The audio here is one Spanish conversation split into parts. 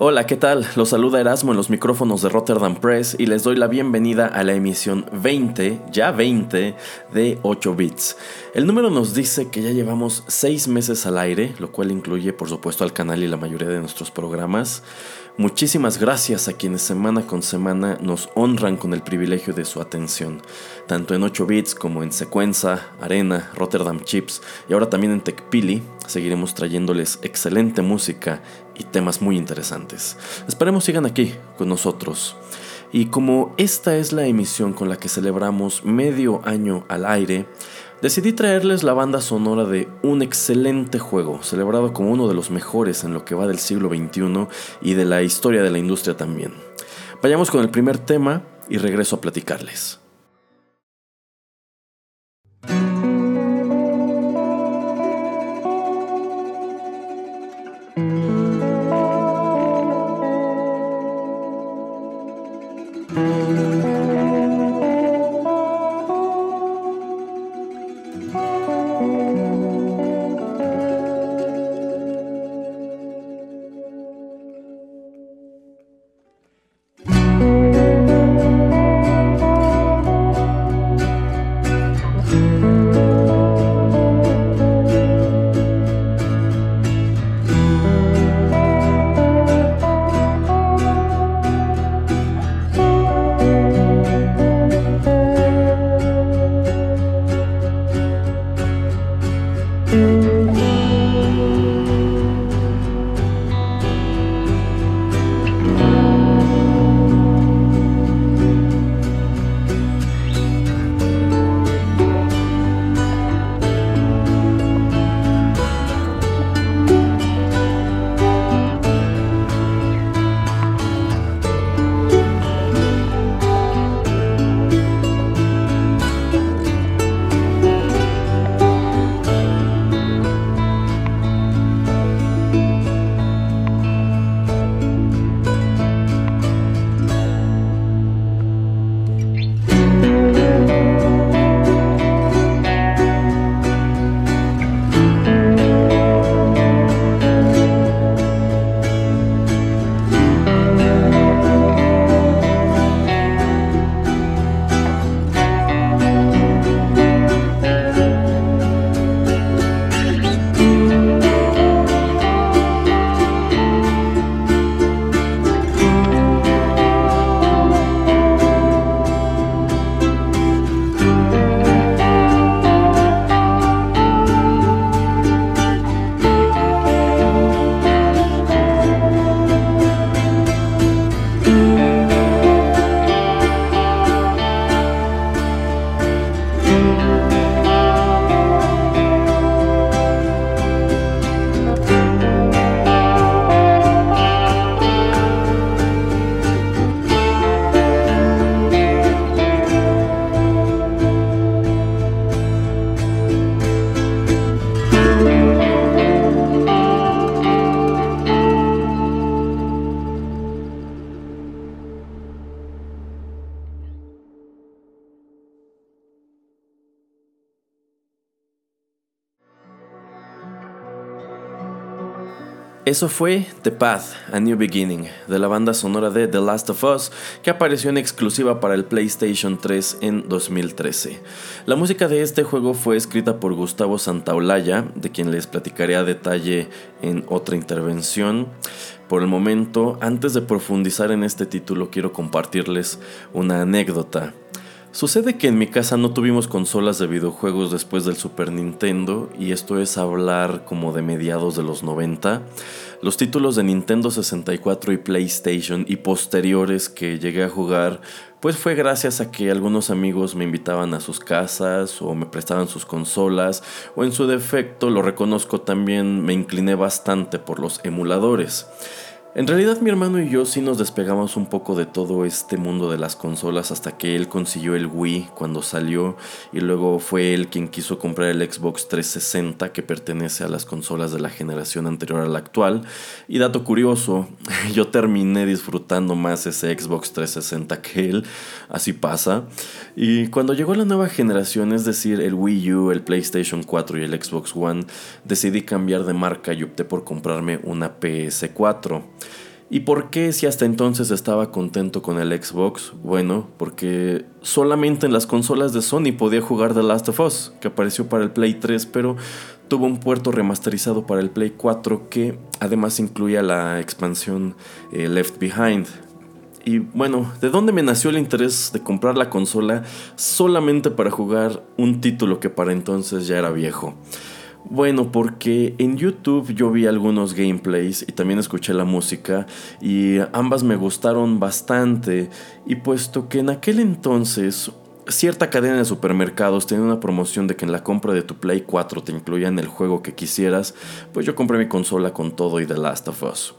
Hola, ¿qué tal? Los saluda Erasmo en los micrófonos de Rotterdam Press y les doy la bienvenida a la emisión 20, ya 20, de 8 bits. El número nos dice que ya llevamos 6 meses al aire, lo cual incluye por supuesto al canal y la mayoría de nuestros programas. Muchísimas gracias a quienes semana con semana nos honran con el privilegio de su atención, tanto en 8 bits como en Secuenza, Arena, Rotterdam Chips y ahora también en TechPili. Seguiremos trayéndoles excelente música y temas muy interesantes. Esperemos sigan aquí con nosotros. Y como esta es la emisión con la que celebramos medio año al aire, decidí traerles la banda sonora de un excelente juego, celebrado como uno de los mejores en lo que va del siglo XXI y de la historia de la industria también. Vayamos con el primer tema y regreso a platicarles. Eso fue The Path, A New Beginning, de la banda sonora de The Last of Us, que apareció en exclusiva para el PlayStation 3 en 2013. La música de este juego fue escrita por Gustavo Santaolalla, de quien les platicaré a detalle en otra intervención. Por el momento, antes de profundizar en este título, quiero compartirles una anécdota. Sucede que en mi casa no tuvimos consolas de videojuegos después del Super Nintendo y esto es hablar como de mediados de los 90. Los títulos de Nintendo 64 y PlayStation y posteriores que llegué a jugar pues fue gracias a que algunos amigos me invitaban a sus casas o me prestaban sus consolas o en su defecto, lo reconozco también, me incliné bastante por los emuladores. En realidad mi hermano y yo sí nos despegamos un poco de todo este mundo de las consolas hasta que él consiguió el Wii cuando salió y luego fue él quien quiso comprar el Xbox 360 que pertenece a las consolas de la generación anterior a la actual. Y dato curioso, yo terminé disfrutando más ese Xbox 360 que él, así pasa. Y cuando llegó la nueva generación, es decir, el Wii U, el PlayStation 4 y el Xbox One, decidí cambiar de marca y opté por comprarme una PS4. ¿Y por qué si hasta entonces estaba contento con el Xbox? Bueno, porque solamente en las consolas de Sony podía jugar The Last of Us, que apareció para el Play 3, pero tuvo un puerto remasterizado para el Play 4 que además incluía la expansión eh, Left Behind. Y bueno, ¿de dónde me nació el interés de comprar la consola solamente para jugar un título que para entonces ya era viejo? Bueno, porque en YouTube yo vi algunos gameplays y también escuché la música y ambas me gustaron bastante y puesto que en aquel entonces cierta cadena de supermercados tenía una promoción de que en la compra de tu Play 4 te incluían el juego que quisieras, pues yo compré mi consola con todo y The Last of Us.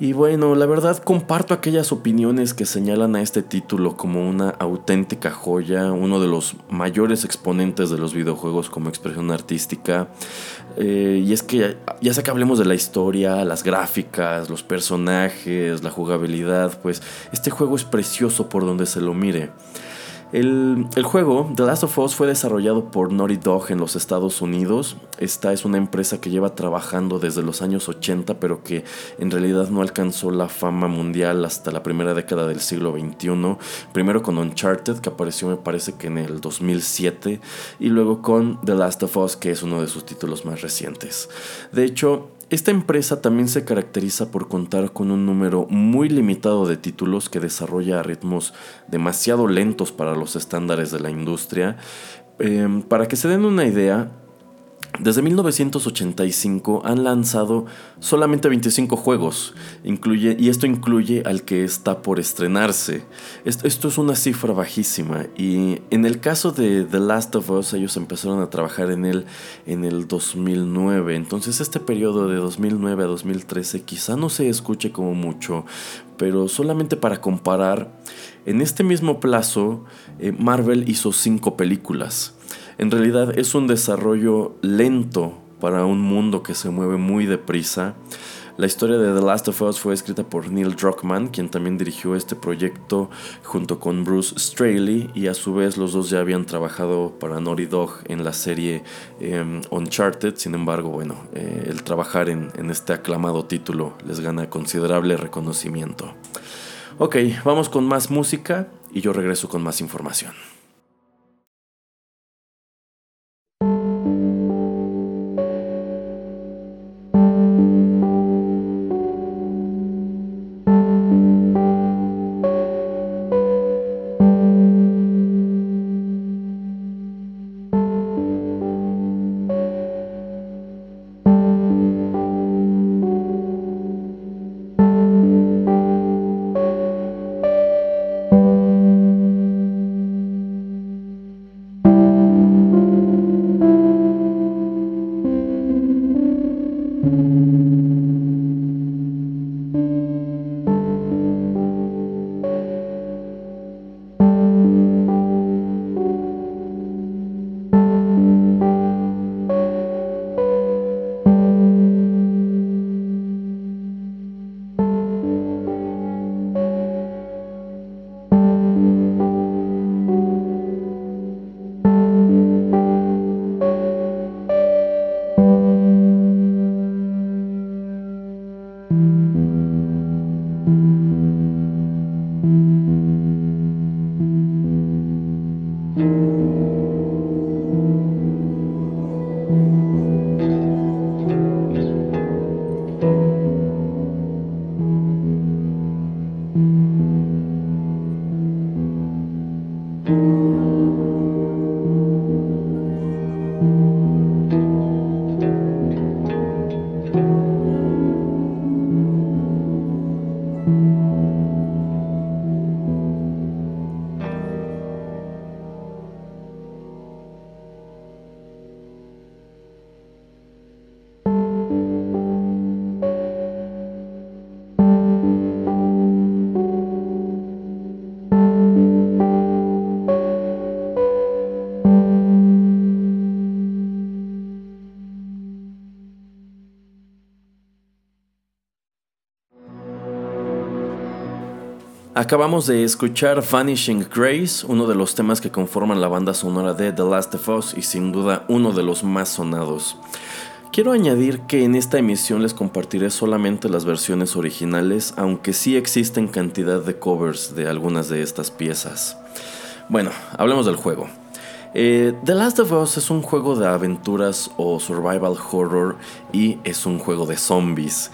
Y bueno, la verdad comparto aquellas opiniones que señalan a este título como una auténtica joya, uno de los mayores exponentes de los videojuegos como expresión artística. Eh, y es que ya sea que hablemos de la historia, las gráficas, los personajes, la jugabilidad, pues este juego es precioso por donde se lo mire. El, juego, The Last of Us, fue desarrollado por Naughty Dog en los Estados Unidos. Esta es una empresa que lleva trabajando desde los años 80, pero que en realidad no alcanzó la fama mundial hasta la primera década del siglo XXI. Primero con Uncharted, que apareció me parece que en el 2007, y luego con The Last of Us, que es uno de sus títulos más recientes. De hecho, esta empresa también se caracteriza por contar con un número muy limitado de títulos que desarrolla a ritmos demasiado lentos para los estándares de la industria. Em, para que se den una idea, desde 1985 han lanzado solamente 25 juegos, incluye, y esto incluye al que está por estrenarse. Esto, es una cifra bajísima, y en el caso de The Last of Us, ellos empezaron a trabajar en él en el 2009, entonces este periodo de 2009 a 2013 quizá no se escuche como mucho, pero solamente para comparar, en este mismo plazo, eh, Marvel hizo 5 películas. En realidad es un desarrollo lento para un mundo que se mueve muy deprisa. La historia de The Last of Us fue escrita por Neil Druckmann, quien también dirigió este proyecto junto con Bruce Straley, y a su vez los dos ya habían trabajado para Naughty Dog en la serie em, Uncharted. Sin embargo, bueno, eh, el trabajar en, en este aclamado título les gana considerable reconocimiento. Ok, vamos con más música y yo regreso con más información. Acabamos de escuchar Vanishing Grace, uno de los temas que conforman la banda sonora de The Last of Us y sin duda uno de los más sonados. Quiero añadir que en esta emisión les compartiré solamente las versiones originales, aunque sí existen cantidad de covers de algunas de estas piezas. Bueno, hablemos del juego. Eh, The Last of Us es un juego de aventuras o survival horror y es un juego de zombies.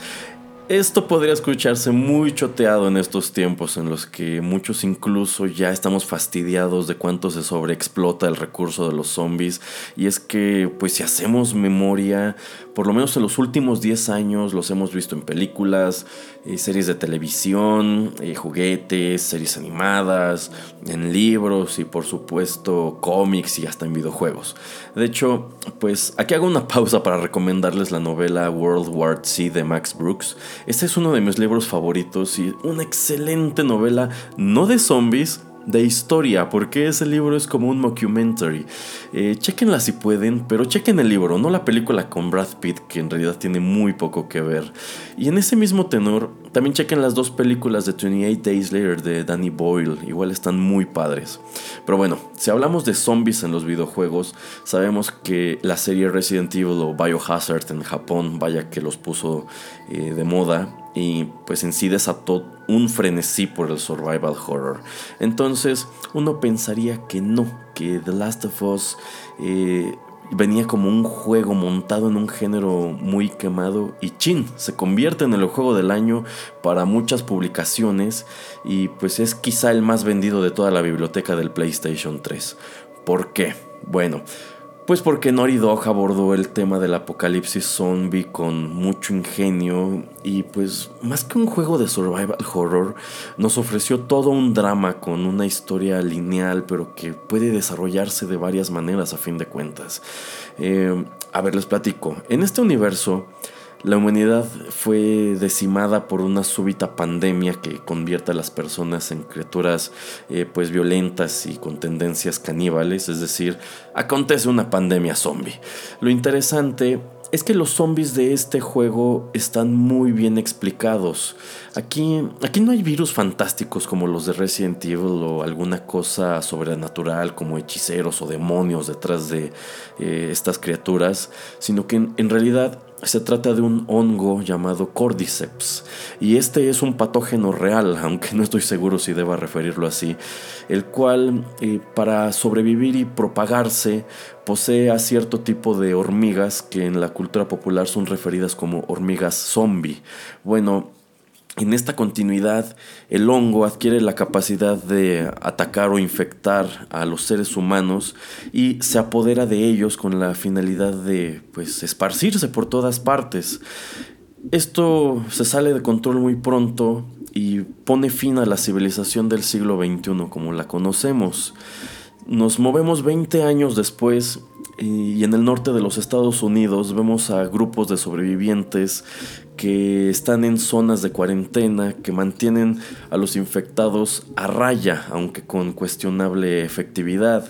Esto podría escucharse muy choteado en estos tiempos en los que muchos incluso ya estamos fastidiados de cuánto se sobreexplota el recurso de los zombies y es que pues si hacemos memoria, por lo menos en los últimos 10 años los hemos visto en películas, eh, series de televisión, eh, juguetes, series animadas, en libros y por supuesto cómics y hasta en videojuegos. De hecho, pues aquí hago una pausa para recomendarles la novela World War Z de Max Brooks este es uno de mis libros favoritos y una excelente novela, no de zombies, de historia, porque ese libro es como un mockumentary. Eh, chequenla si pueden, pero chequen el libro, no la película con Brad Pitt, que en realidad tiene muy poco que ver. Y en ese mismo tenor, también chequen las dos películas de 28 Days Later de Danny Boyle, igual están muy padres. Pero bueno, si hablamos de zombies en los videojuegos, sabemos que la serie Resident Evil o Biohazard en Japón, vaya que los puso eh, de moda, y pues en sí desató un frenesí por el survival horror. Entonces uno pensaría que no, que The Last of Us eh, venía como un juego montado en un género muy quemado y chin, se convierte en el juego del año para muchas publicaciones y pues es quizá el más vendido de toda la biblioteca del PlayStation 3. ¿Por qué? Bueno, pues porque Nori Dog abordó el tema del apocalipsis zombie con mucho ingenio y pues más que un juego de survival horror, nos ofreció todo un drama con una historia lineal pero que puede desarrollarse de varias maneras a fin de cuentas. Eh, a ver, les platico. En este universo la humanidad fue decimada por una súbita pandemia que convierte a las personas en criaturas eh, pues violentas y con tendencias caníbales, es decir, acontece una pandemia zombie. Lo interesante es que los zombies de este juego están muy bien explicados. Aquí, aquí no hay virus fantásticos como los de Resident Evil o alguna cosa sobrenatural como hechiceros o demonios detrás de eh, estas criaturas, sino que en realidad se trata de un hongo llamado Cordyceps y este es un patógeno real, aunque no estoy seguro si deba referirlo así, el cual eh, para sobrevivir y propagarse posee a cierto tipo de hormigas que en la cultura popular son referidas como hormigas zombie. Bueno, en esta continuidad, el hongo adquiere la capacidad de atacar o infectar a los seres humanos y se apodera de ellos con la finalidad de pues esparcirse por todas partes. Esto se sale de control muy pronto y pone fin a la civilización del siglo XXI como la conocemos. Nos movemos 20 años después y en el norte de los Estados Unidos vemos a grupos de sobrevivientes que están en zonas de cuarentena que mantienen a los infectados a raya, aunque con cuestionable efectividad.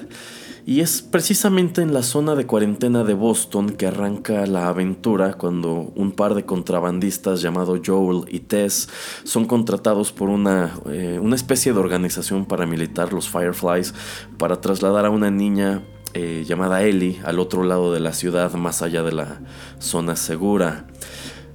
Y es precisamente en la zona de cuarentena de Boston que arranca la aventura cuando un par de contrabandistas llamados Joel y Tess son contratados por una, eh, una especie de organización paramilitar, los Fireflies, para trasladar a una niña eh, llamada Ellie al otro lado de la ciudad, más allá de la zona segura.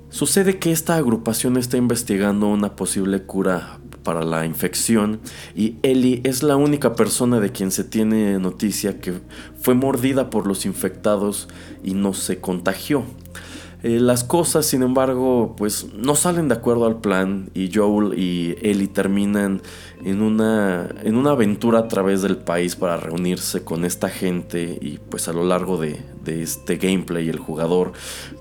Sucede que esta agrupación está investigando una posible cura para la infección y Ellie es la única persona de quien se tiene noticia que fue mordida por los infectados y no se contagió. Eh, las cosas, sin embargo, pues no salen de acuerdo al plan y Joel y Ellie terminan en una, en una aventura a través del país para reunirse con esta gente y pues a lo largo de, de este gameplay el jugador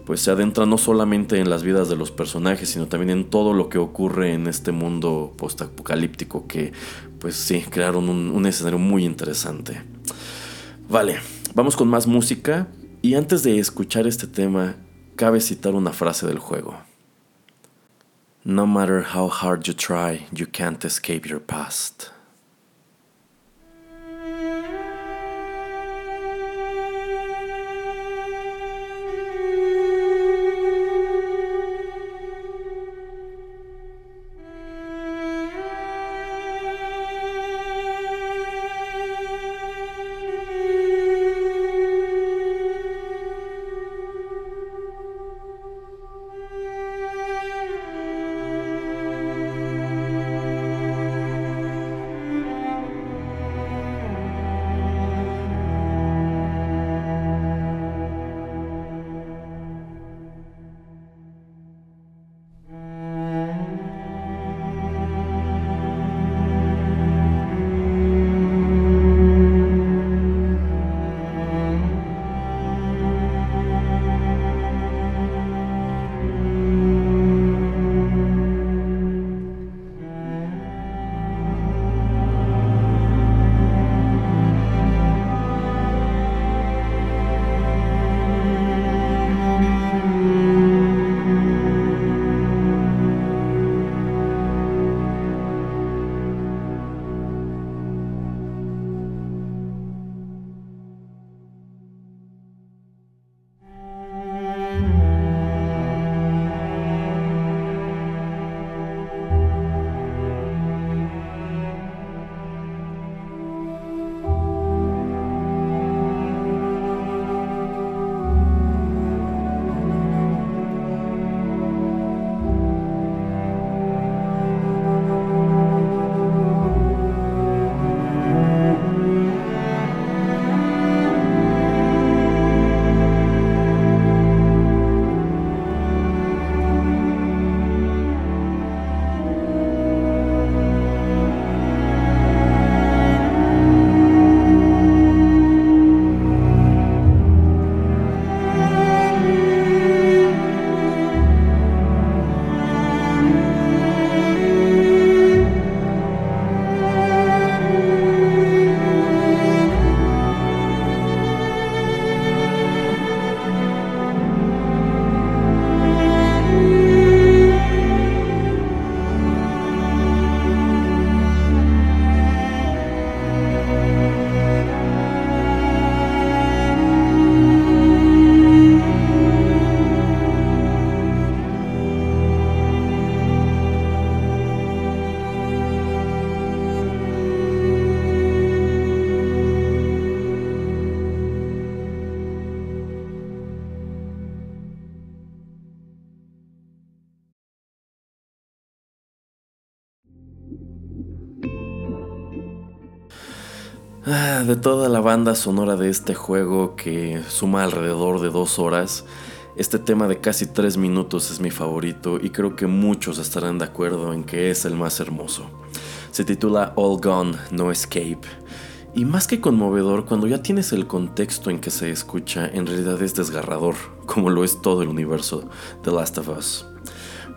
pues se adentra no solamente en las vidas de los personajes, sino también en todo lo que ocurre en este mundo postapocalíptico que pues sí, crearon un, un escenario muy interesante. Vale, vamos con más música y antes de escuchar este tema cabe citar una frase del juego. No matter how hard you try, you can't escape your past. De toda la banda sonora de este juego que suma alrededor de dos horas, este tema de casi tres minutos es mi favorito y creo que muchos estarán de acuerdo en que es el más hermoso. Se titula All Gone, No Escape. Y más que conmovedor, cuando ya tienes el contexto en que se escucha, en realidad es desgarrador, como lo es todo el universo The Last of Us.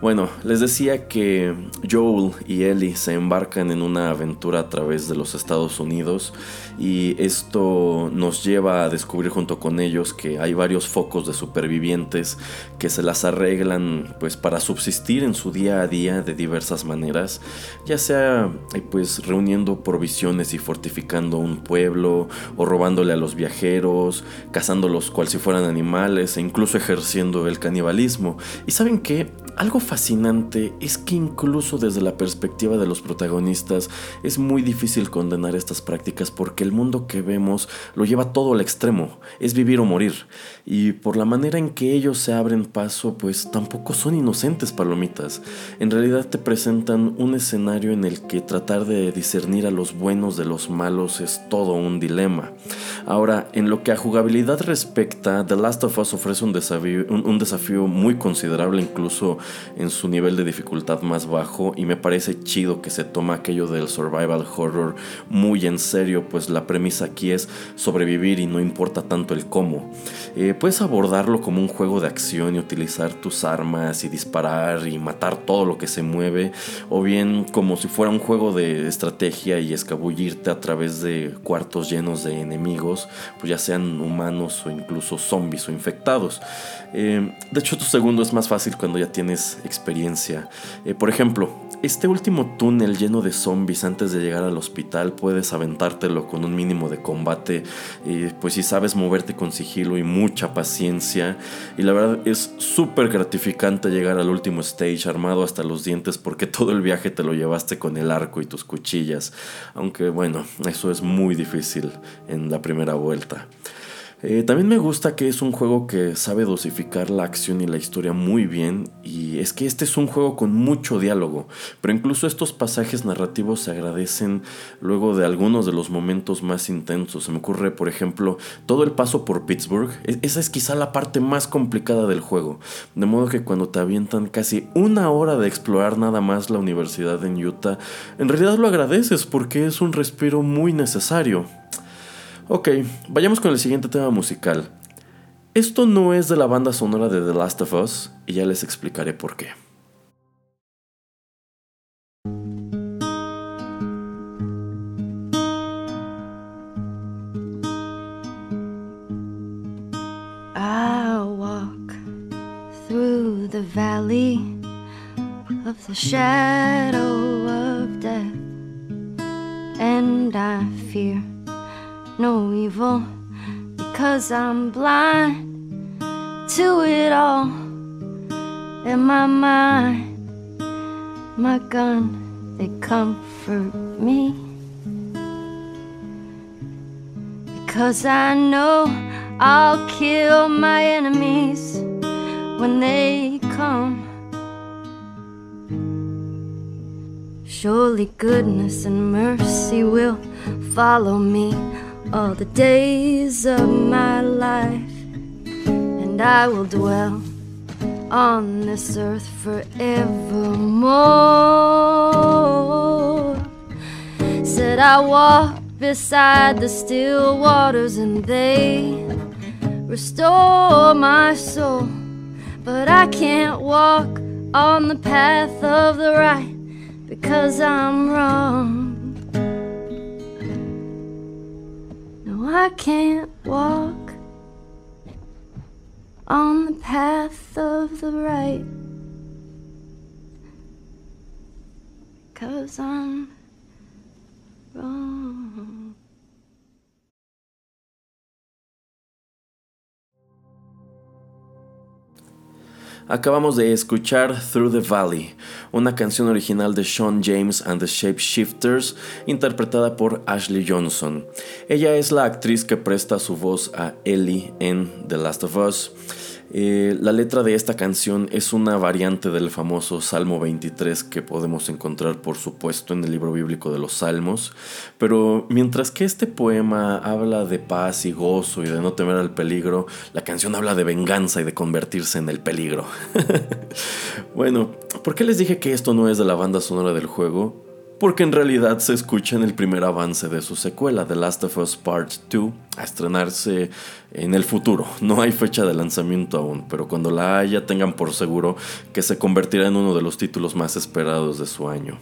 Bueno, les decía que Joel y Ellie se embarcan en una aventura a través de los Estados Unidos y esto nos lleva a descubrir junto con ellos que hay varios focos de supervivientes que se las arreglan pues para subsistir en su día a día de diversas maneras, ya sea eh, pues reuniendo provisiones y fortificando un pueblo o robándole a los viajeros, cazándolos cual si fueran animales e incluso ejerciendo el canibalismo. Y saben qué, algo fascinante es que incluso desde la perspectiva de los protagonistas es muy difícil condenar estas prácticas porque el mundo que vemos lo lleva todo al extremo, es vivir o morir. Y por la manera en que ellos se abren paso, pues tampoco son inocentes palomitas. En realidad te presentan un escenario en el que tratar de discernir a los buenos de los malos es todo un dilema. Ahora, en lo que a jugabilidad respecta, The Last of Us ofrece un desafío, un desafío muy considerable incluso en su nivel de dificultad más bajo y me parece chido que se toma aquello del survival horror muy en serio, pues la premisa aquí es sobrevivir y no importa tanto el cómo. Eh, puedes abordarlo como un juego de acción y utilizar tus armas y disparar y matar todo lo que se mueve, o bien como si fuera un juego de estrategia y escabullirte a través de cuartos llenos de enemigos, pues ya sean humanos o incluso zombies o infectados. Eh, de hecho, tu segundo es más fácil cuando ya tienes experiencia. Eh, por ejemplo, este último túnel lleno de zombies antes de llegar al hospital puedes aventártelo con un mínimo de combate, pues si sabes moverte con sigilo y mucha paciencia. Y la verdad es súper gratificante llegar al último stage armado hasta los dientes porque todo el viaje te lo llevaste con el arco y tus cuchillas. Aunque bueno, eso es muy difícil en la primera vuelta. Eh, también me gusta que es un juego que sabe dosificar la acción y la historia muy bien y es que este es un juego con mucho diálogo, pero incluso estos pasajes narrativos se agradecen luego de algunos de los momentos más intensos. Se me ocurre, por ejemplo, todo el paso por Pittsburgh, e-, esa es quizá la parte más complicada del juego, de modo que cuando te avientan casi una hora de explorar nada más la universidad en Utah, en realidad lo agradeces porque es un respiro muy necesario. Ok, vayamos con el siguiente tema musical. Esto no es de la banda sonora de The Last of Us y ya les explicaré por qué. The valley of the shadow of death, and I fear. No evil because I'm blind to it all in my mind. My gun, they comfort me because I know I'll kill my enemies when they come. Surely goodness and mercy will follow me all the days of my life, and I will dwell on this earth forevermore. Said I walk beside the still waters, and they restore my soul. But I can't walk on the path of the right because I'm wrong. I can't walk on the path of the right. Cause I'm wrong. Acabamos de escuchar Through the Valley, una canción original de Sean James and the Shapeshifters, interpretada por Ashley Johnson. Ella es la actriz que presta su voz a Ellie en The Last of Us. Eh, la letra de esta canción es una variante del famoso Salmo 23 que podemos encontrar por supuesto en el libro bíblico de los Salmos, pero mientras que este poema habla de paz y gozo y de no temer al peligro, la canción habla de venganza y de convertirse en el peligro. bueno, ¿por qué les dije que esto no es de la banda sonora del juego? Porque en realidad se escucha en el primer avance de su secuela, The Last of Us Part 2, a estrenarse en el futuro. No hay fecha de lanzamiento aún, pero cuando la haya tengan por seguro que se convertirá en uno de los títulos más esperados de su año.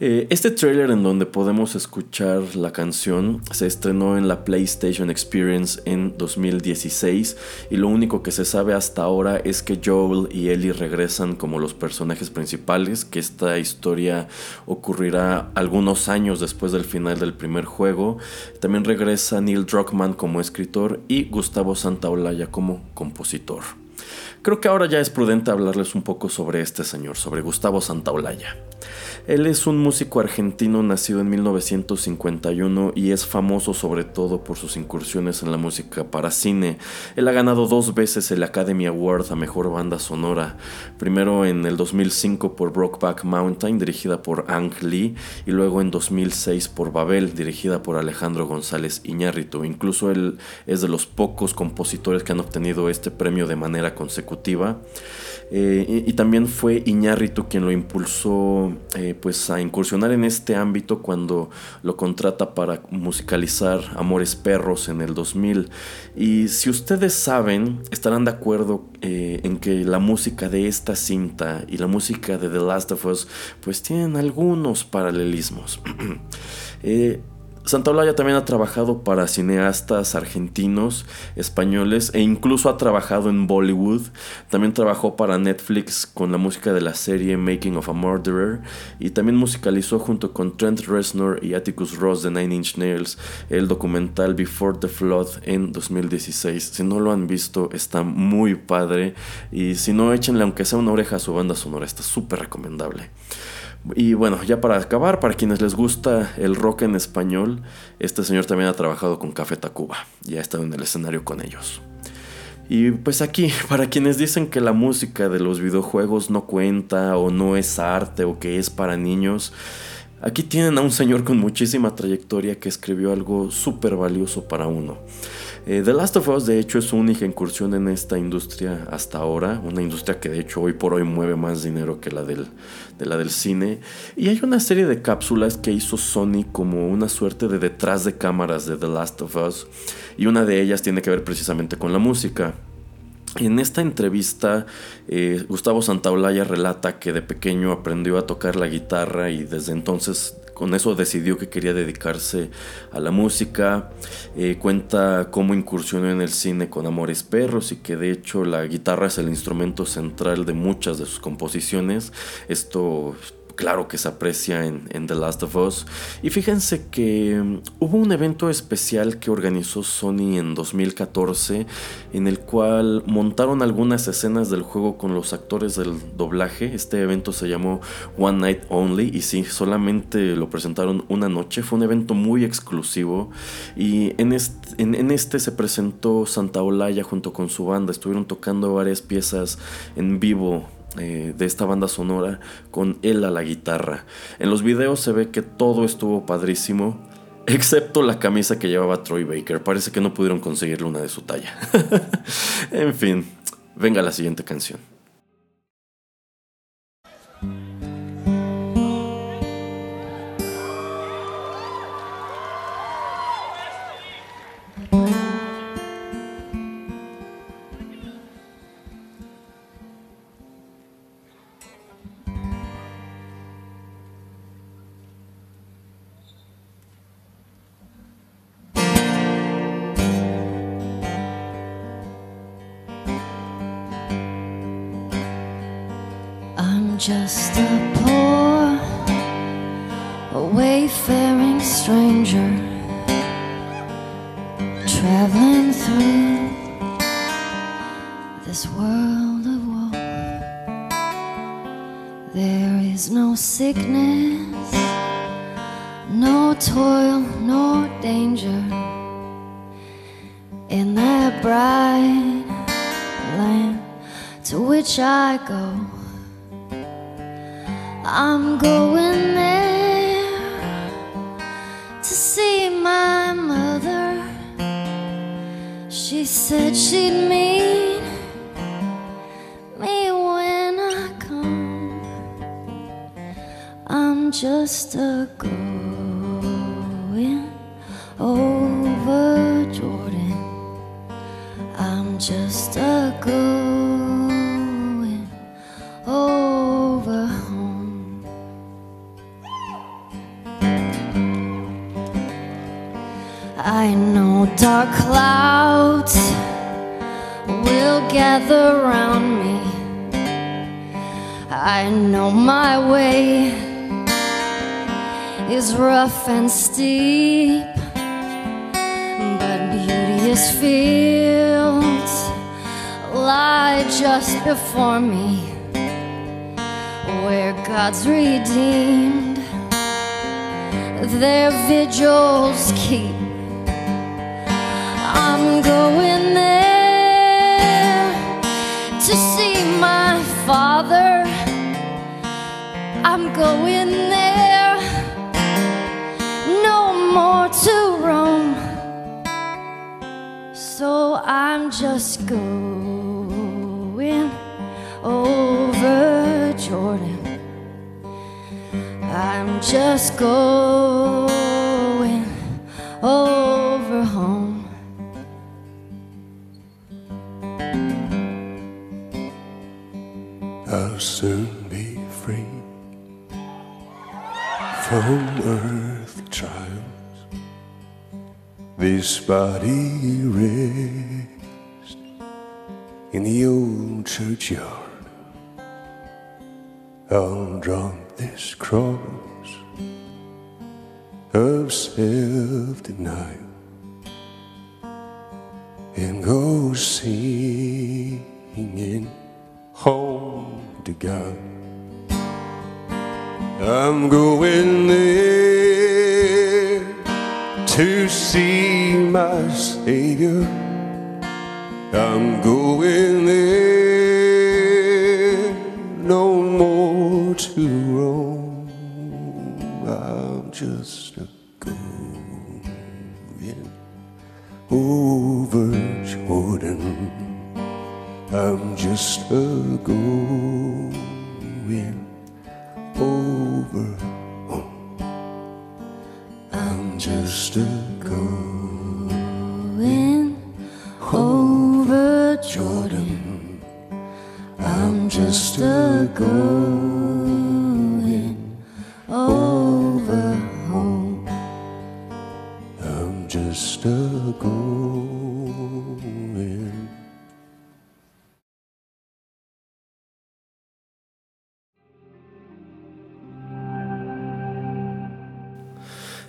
Eh, este trailer en donde podemos escuchar la canción se estrenó en la PlayStation Experience en 2016 y lo único que se sabe hasta ahora es que Joel y Ellie regresan como los personajes principales, que esta historia ocurrirá algunos años después del final del primer juego. También regresa Neil Druckmann como escritor y Gustavo Santaolalla como compositor. Creo que ahora ya es prudente hablarles un poco sobre este señor, sobre Gustavo Santaolalla. Él es un músico argentino nacido en 1951 y es famoso sobre todo por sus incursiones en la música para cine. Él ha ganado dos veces el Academy Award a Mejor Banda Sonora, primero en el 2005 por Brokeback Mountain dirigida por Ang Lee y luego en 2006 por Babel dirigida por Alejandro González Iñárritu. Incluso él es de los pocos compositores que han obtenido este premio de manera consecutiva. Eh, y, también fue Iñárritu quien lo impulsó eh, pues a incursionar en este ámbito cuando lo contrata para musicalizar Amores Perros en el 2000. Y si ustedes saben, estarán de acuerdo eh, en que la música de esta cinta y la música de The Last of Us pues tienen algunos paralelismos. Santaolalla también ha trabajado para cineastas argentinos, españoles e incluso ha trabajado en Bollywood. También trabajó para Netflix con la música de la serie Making of a Murderer y también musicalizó junto con Trent Reznor y Atticus Ross de Nine Inch Nails el documental Before the Flood en 2016. Si no lo han visto, está muy padre y si no, échenle aunque sea una oreja a su banda sonora, está súper recomendable. Y bueno, ya para acabar, para quienes les gusta el rock en español, este señor también ha trabajado con Café Tacuba y ha estado en el escenario con ellos. Y pues aquí, para quienes dicen que la música de los videojuegos no cuenta o no es arte o que es para niños, aquí tienen a un señor con muchísima trayectoria que escribió algo súper valioso para uno. Eh, The Last of Us de hecho es su única incursión en esta industria hasta ahora, una industria que de hecho hoy por hoy mueve más dinero que la del, cine. Y hay una serie de cápsulas que hizo Sony como una suerte de detrás de cámaras de The Last of Us y una de ellas tiene que ver precisamente con la música. En esta entrevista, eh, Gustavo Santaolalla relata que de pequeño aprendió a tocar la guitarra y desde entonces con eso decidió que quería dedicarse a la música. Eh, cuenta cómo incursionó en el cine con Amores Perros y que de hecho la guitarra es el instrumento central de muchas de sus composiciones. Esto claro que se aprecia en, The Last of Us. Y fíjense que mm, hubo un evento especial que organizó Sony en 2014 en el cual montaron algunas escenas del juego con los actores del doblaje. Este evento se llamó One Night Only y sí, solamente lo presentaron una noche. Fue un evento muy exclusivo y en este, en este se presentó Santa Olaya junto con su banda. Estuvieron tocando varias piezas en vivo eh, de esta banda sonora con él a la guitarra. En los videos se ve que todo estuvo padrísimo, excepto la camisa que llevaba Troy Baker. Parece que no pudieron conseguirle una de su talla. en fin, venga la siguiente canción. Just a poor, a wayfaring stranger traveling through this world of woe. There is no sickness, no toil, no danger in that bright land to which I go. I'm going there to see my mother. She said she'd meet me when I come. I'm just a going over Jordan. I'm just a going gather around me. I know my way is rough and steep, but beauteous fields lie just before me, where God's redeemed their vigils keep. I'm going there to see my father. I'm going there, no more to roam. So I'm just going over Jordan. I'm just going over This body rests in the old churchyard. I'll drop this cross of self denial and go singing home to God. I'm going there to see my Savior. I'm going there no more to roam. I'm just a going over Jordan. I'm just a going over. Just a Going over Jordan. I'm just a going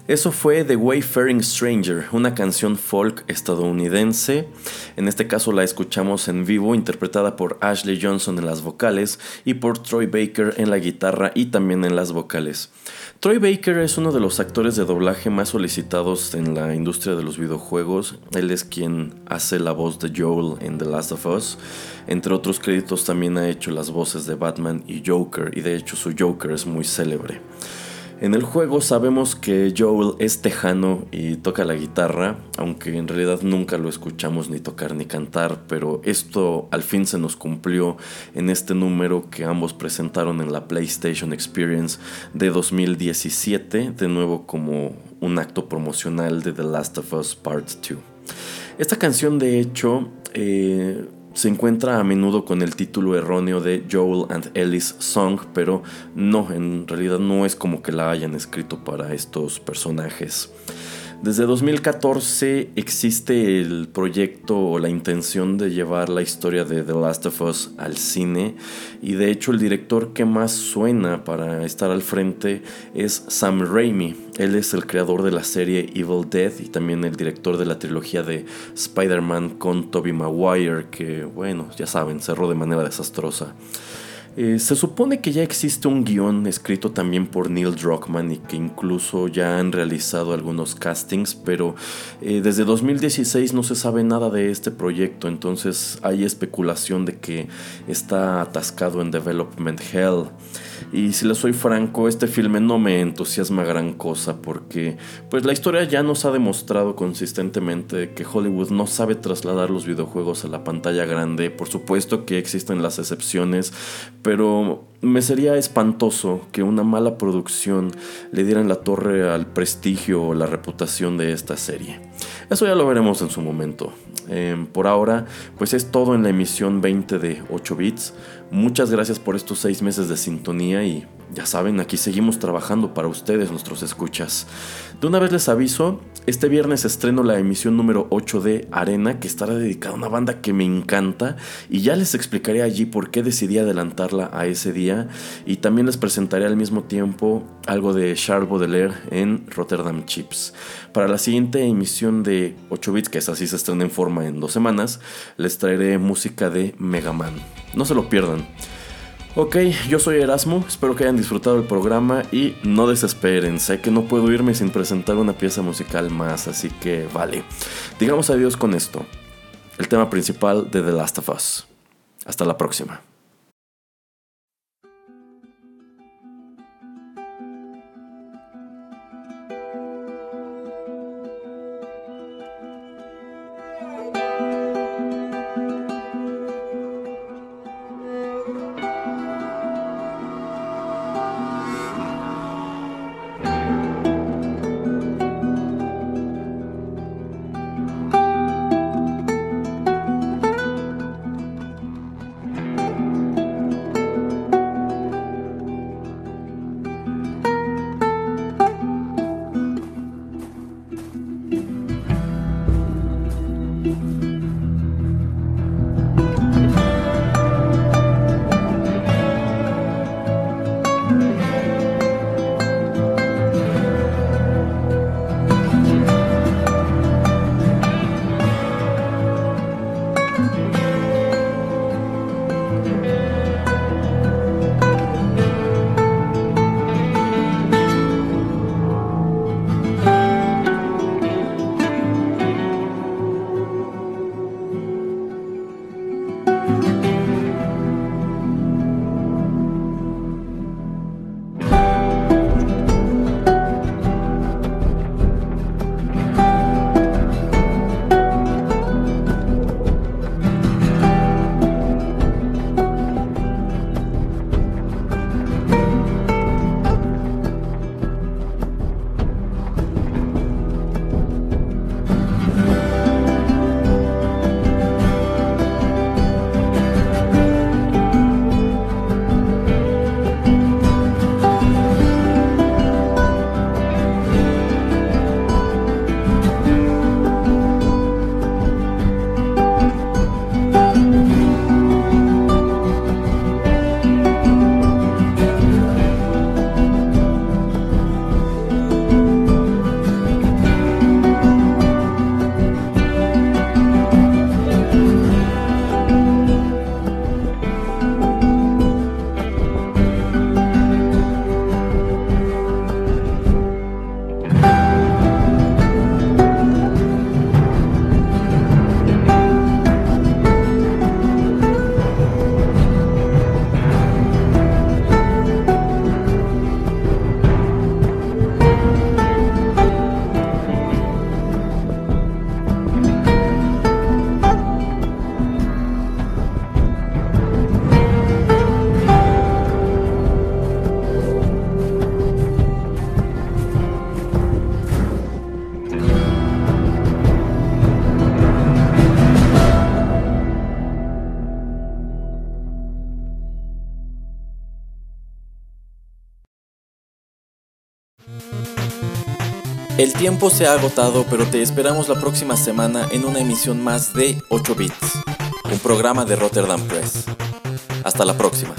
Eso fue The Wayfaring Stranger, una canción folk estadounidense. En este caso la escuchamos en vivo, interpretada por Ashley Johnson en las vocales y por Troy Baker en la guitarra y también en las vocales. Troy Baker es uno de los actores de doblaje más solicitados en la industria de los videojuegos. Él es quien hace la voz de Joel en The Last of Us. Entre otros créditos también ha hecho las voces de Batman y Joker, y de hecho su Joker es muy célebre. En el juego sabemos que Joel es tejano y toca la guitarra, aunque en realidad nunca lo escuchamos ni tocar ni cantar, pero esto al fin se nos cumplió en este número que ambos presentaron en la PlayStation Experience de 2017, de nuevo como un acto promocional de The Last of Us Part 2. Esta canción de hecho... eh, se encuentra a menudo con el título erróneo de Joel and Ellie's Song, pero no, en realidad no es como que la hayan escrito para estos personajes. Desde 2014 existe el proyecto o la intención de llevar la historia de The Last of Us al cine y de hecho el director que más suena para estar al frente es Sam Raimi. Él es el creador de la serie Evil Dead y también el director de la trilogía de Spider-Man con Tobey Maguire que bueno, ya saben, cerró de manera desastrosa. Eh, se supone que ya existe un guion escrito también por Neil Druckmann y que incluso ya han realizado algunos castings, pero eh, desde 2016 no se sabe nada de este proyecto, entonces hay especulación de que está atascado en Development Hell. Y si le soy franco, este filme no me entusiasma gran cosa porque pues la historia ya nos ha demostrado consistentemente que Hollywood no sabe trasladar los videojuegos a la pantalla grande. Por supuesto que existen las excepciones, me sería espantoso que una mala producción le dieran la torre al prestigio o la reputación de esta serie. Eso ya lo veremos en su momento. Em, por ahora, pues es todo en la emisión 20 de 8 bits. Muchas gracias por estos seis meses de sintonía y ya saben, aquí seguimos trabajando para ustedes, nuestros escuchas. De una vez les aviso, este viernes estreno la emisión número 8 de Arena, que estará dedicada a una banda que me encanta, y ya les explicaré allí por qué decidí adelantarla a ese día, y también les presentaré al mismo tiempo algo de Charles Baudelaire en Rotterdam Chips. Para la siguiente emisión de 8 bits, que es así se estrena en forma en dos semanas, les traeré música de Mega Man. No se lo pierdan. Ok, yo soy Erasmo, espero que hayan disfrutado el programa y no desesperen, sé que no puedo irme sin presentar una pieza musical más, así que vale. Digamos adiós con esto, el tema principal de The Last of Us. Hasta la próxima. El tiempo se ha agotado, pero te esperamos la próxima semana en una emisión más de 8 Bits, un programa de Rotterdam Press. Hasta la próxima.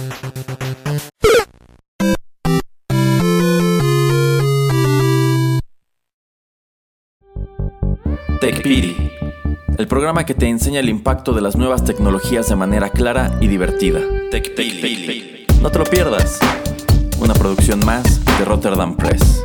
TechPiri, el programa que te enseña el impacto de las nuevas tecnologías de manera clara y divertida. TechPili. No te lo pierdas. Una producción más de Rotterdam Press.